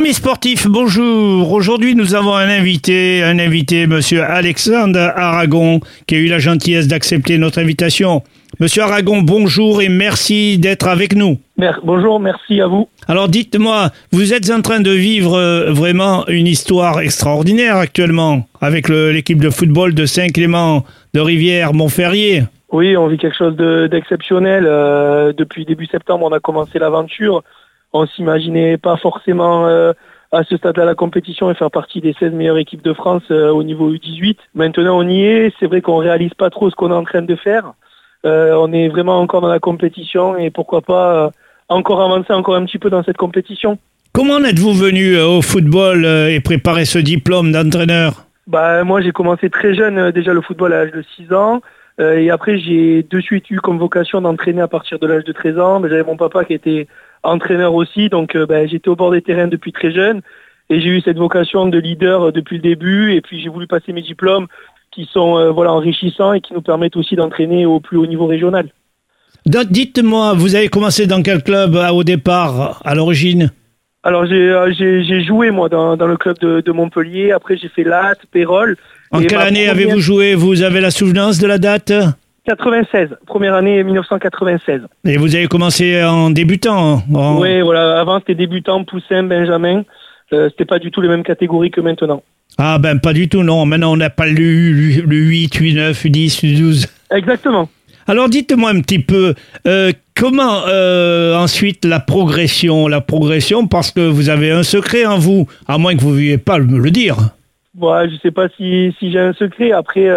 Amis sportifs, bonjour. Aujourd'hui, nous avons un invité, un invité, monsieur Alexandre Aragon, qui a eu la gentillesse d'accepter notre invitation. Monsieur Aragon, bonjour et merci d'être avec nous. bonjour, merci à vous. Alors dites-moi, vous êtes en train de vivre euh, vraiment une histoire extraordinaire actuellement avec l'équipe de football de Saint-Clément de Rivière-Montferrier. Oui, on vit quelque chose d'exceptionnel. Euh, depuis début septembre, on a commencé l'aventure on s'imaginait pas forcément euh, à ce stade-là la compétition et faire partie des 16 meilleures équipes de France euh, au niveau U18. Maintenant, on y est. C'est vrai qu'on réalise pas trop ce qu'on est en train de faire. Euh, on est vraiment encore dans la compétition et pourquoi pas encore avancer encore un petit peu dans cette compétition. Comment êtes-vous venu au football et préparer ce diplôme d'entraîneur? Bah, Moi, j'ai commencé très jeune déjà le football à l'âge de 6 ans. et après, j'ai de suite eu comme vocation d'entraîner à partir de l'âge de 13 ans. J'avais mon papa qui était entraîneur aussi, donc euh, ben, j'étais au bord des terrains depuis très jeune et j'ai eu cette vocation de leader euh, depuis le début. Et puis j'ai voulu passer mes diplômes qui sont euh, voilà enrichissants et qui nous permettent aussi d'entraîner au plus haut niveau régional. Dites-moi, vous avez commencé dans quel club au départ, à l'origine? Alors j'ai joué moi dans, le club de, Montpellier, après j'ai fait Latte, Pérol. En quelle année avez-vous joué? Vous avez la souvenance de la date? 96, première année 1996. Et vous avez commencé en débutant Oui, voilà. Avant, c'était débutant, poussin, benjamin. Euh, c'était pas du tout les mêmes catégories que maintenant. Ah ben pas du tout, non. Maintenant, on n'a pas le, le 8, 8, 9, 10, 12. Exactement. Alors dites-moi un petit peu, euh, comment euh, ensuite la progression La progression, parce que vous avez un secret en vous, à moins que vous ne vouliez pas me le dire. Ouais, je ne sais pas si, si j'ai un secret. Après,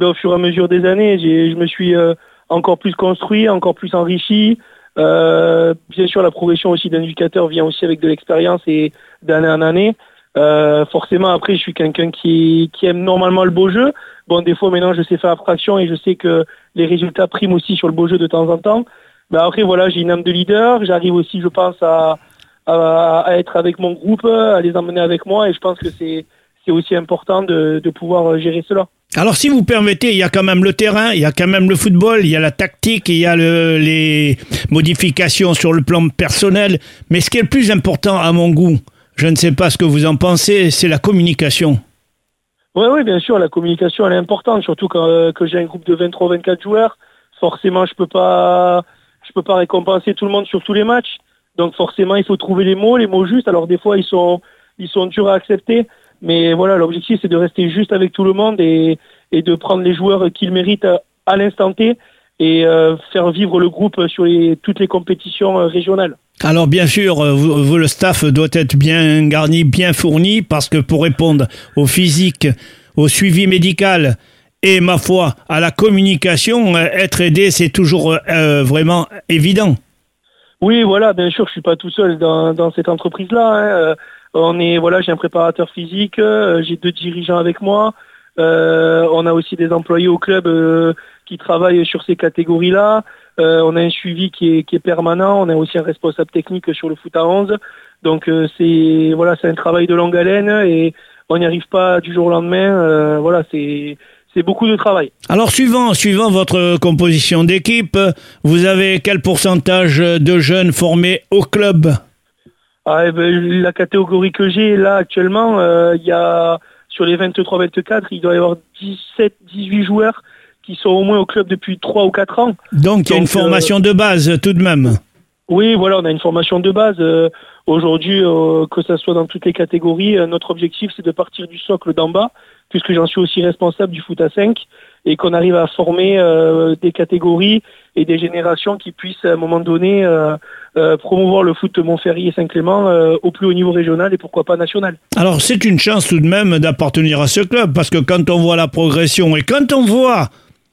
au fur et à mesure des années, je me suis euh, encore plus construit, encore plus enrichi. Euh, bien sûr, la progression aussi d'un éducateur vient aussi avec de l'expérience et d'année en année. Euh, forcément, après, je suis quelqu'un qui, qui aime normalement le beau jeu. Bon, des fois, maintenant, je sais faire abstraction et je sais que les résultats priment aussi sur le beau jeu de temps en temps. Mais après, voilà, j'ai une âme de leader. J'arrive aussi, je pense, à, à, être avec mon groupe, à les emmener avec moi. Et je pense que c'est, c'est aussi important de, de pouvoir gérer cela. Alors, si vous permettez, il y a quand même le terrain, il y a quand même le football, il y a la tactique, il y a le, les modifications sur le plan personnel. Mais ce qui est le plus important à mon goût, je ne sais pas ce que vous en pensez, c'est la communication. Oui, oui, bien sûr, la communication, elle est importante, surtout quand euh, que j'ai un groupe de 23-24 joueurs. Forcément, je peux pas, je peux pas récompenser tout le monde sur tous les matchs. Donc, forcément, il faut trouver les mots, les mots justes. Alors, des fois, ils sont, ils sont durs à accepter. Mais voilà, l'objectif, c'est de rester juste avec tout le monde et, de prendre les joueurs qu'ils méritent à l'instant T et euh, faire vivre le groupe sur toutes les compétitions euh, régionales. Alors bien sûr, euh, vous, le staff doit être bien garni, bien fourni, parce que pour répondre au physique, au suivi médical et ma foi à la communication, être aidé, c'est toujours vraiment évident. Oui, voilà, bien sûr, je suis pas tout seul dans, dans cette entreprise-là. Hein. On est voilà, j'ai un préparateur physique, euh, j'ai deux dirigeants avec moi. Euh, on a aussi des employés au club euh, qui travaillent sur ces catégories-là. on a un suivi qui est, qui est, permanent. On a aussi un responsable technique sur le foot à 11. Donc c'est voilà, c'est un travail de longue haleine et on n'y arrive pas du jour au lendemain. voilà, c'est c'est beaucoup de travail. Alors suivant, suivant votre composition d'équipe, vous avez quel pourcentage de jeunes formés au club? Ah, eh ben, la catégorie que j'ai là actuellement, euh, il y a sur les 23-24, il doit y avoir 17-18 joueurs qui sont au moins au club depuis 3 ou 4 ans. Donc il y a une formation de base tout de même. Oui, voilà, on a une formation de base. Euh, aujourd'hui, euh, que ce soit dans toutes les catégories, notre objectif c'est de partir du socle d'en bas, puisque j'en suis aussi responsable du foot à 5, et qu'on arrive à former des catégories et des générations qui puissent à un moment donné euh, euh, promouvoir le foot de Montferrier et Saint-Clément euh, au plus haut niveau régional et pourquoi pas national. Alors c'est une chance tout de même d'appartenir à ce club parce que quand on voit la progression et quand on voit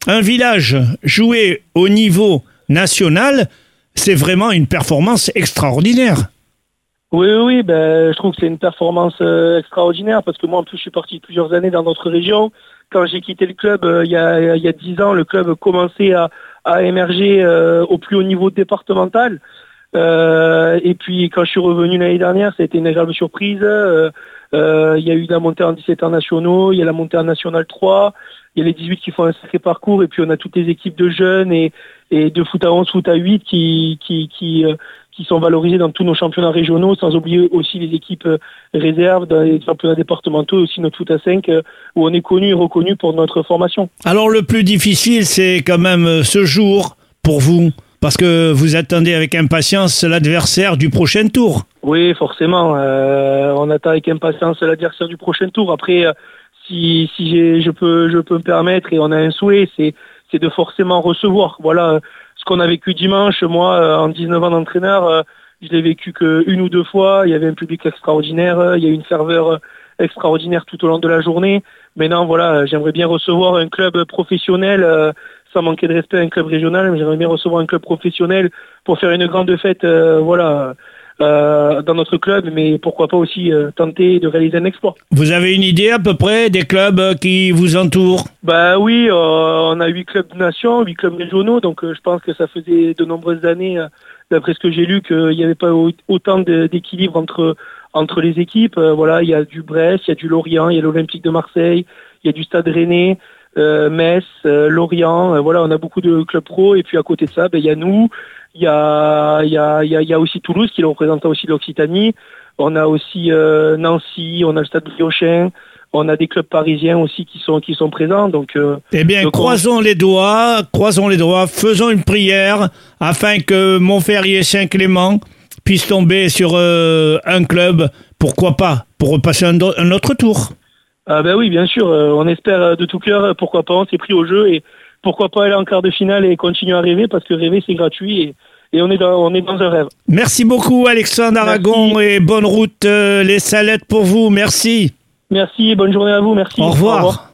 un village jouer au niveau national, c'est vraiment une performance extraordinaire. Oui, oui, ben, je trouve que c'est une performance extraordinaire parce que moi, en plus, je suis parti plusieurs années dans notre région. Quand j'ai quitté le club il y a il y a dix ans, le club commençait à, à émerger euh, au plus haut niveau départemental. Euh, et puis quand je suis revenu l'année dernière, ça a été une agréable surprise. Euh, il y a eu la montée en 17 ans nationaux, il y a la montée en national 3, il y a les 18 qui font un sacré parcours, et puis on a toutes les équipes de jeunes et, et de foot à 11, foot à 8 qui, qui, qui, qui sont valorisés dans tous nos championnats régionaux, sans oublier aussi les équipes réserves dans les championnats départementaux, aussi notre foot à 5, où on est connu et reconnu pour notre formation. Alors le plus difficile, c'est quand même ce jour pour vous parce que vous attendez avec impatience l'adversaire du prochain tour. Oui, forcément. Euh, on attend avec impatience l'adversaire du prochain tour. Après, euh, si, si je peux, je peux me permettre et on a un souhait, c'est, c'est de forcément recevoir. Voilà ce qu'on a vécu dimanche. Moi, euh, en 19 ans d'entraîneur, je l'ai vécu qu'une ou deux fois. Il y avait un public extraordinaire. Il y a eu une ferveur extraordinaire tout au long de la journée. Maintenant, voilà, j'aimerais bien recevoir un club professionnel sans manquer de respect à un club régional, mais j'aimerais bien recevoir un club professionnel pour faire une grande fête, euh, voilà, euh, dans notre club, mais pourquoi pas aussi euh, tenter de réaliser un exploit. Vous avez une idée à peu près des clubs qui vous entourent? Bah oui, on a huit clubs de nation, huit clubs régionaux, donc je pense que ça faisait de nombreuses années, d'après ce que j'ai lu, qu'il n'y avait pas autant d'équilibre entre entre les équipes. voilà, il y a du Brest, il y a du Lorient, il y a l'Olympique de Marseille, il y a du Stade Rennais. Euh, Metz, euh, Lorient, euh, voilà, on a beaucoup de clubs pro. Et puis à côté de ça, ben, il y a nous, il y a, y, a, y, a, y a aussi Toulouse qui est représentant aussi l'Occitanie. On a aussi Nancy, on a le Stade Briochin. On a des clubs parisiens aussi qui sont qui sont présents. Donc, eh bien, croisons les doigts, croisons les doigts, faisons une prière afin que Montferrier Saint-Clément puisse tomber sur un club, pourquoi pas, pour repasser un autre tour. Ah ben oui, bien sûr, euh, on espère euh, de tout cœur, euh, pourquoi pas, on s'est pris au jeu et pourquoi pas aller en quart de finale et continuer à rêver parce que rêver c'est gratuit et, et, on, est dans, on est dans un rêve. Merci beaucoup Alexandre Aragon et bonne route les salettes pour vous, merci. Merci, bonne journée à vous, merci. Au revoir. Au revoir.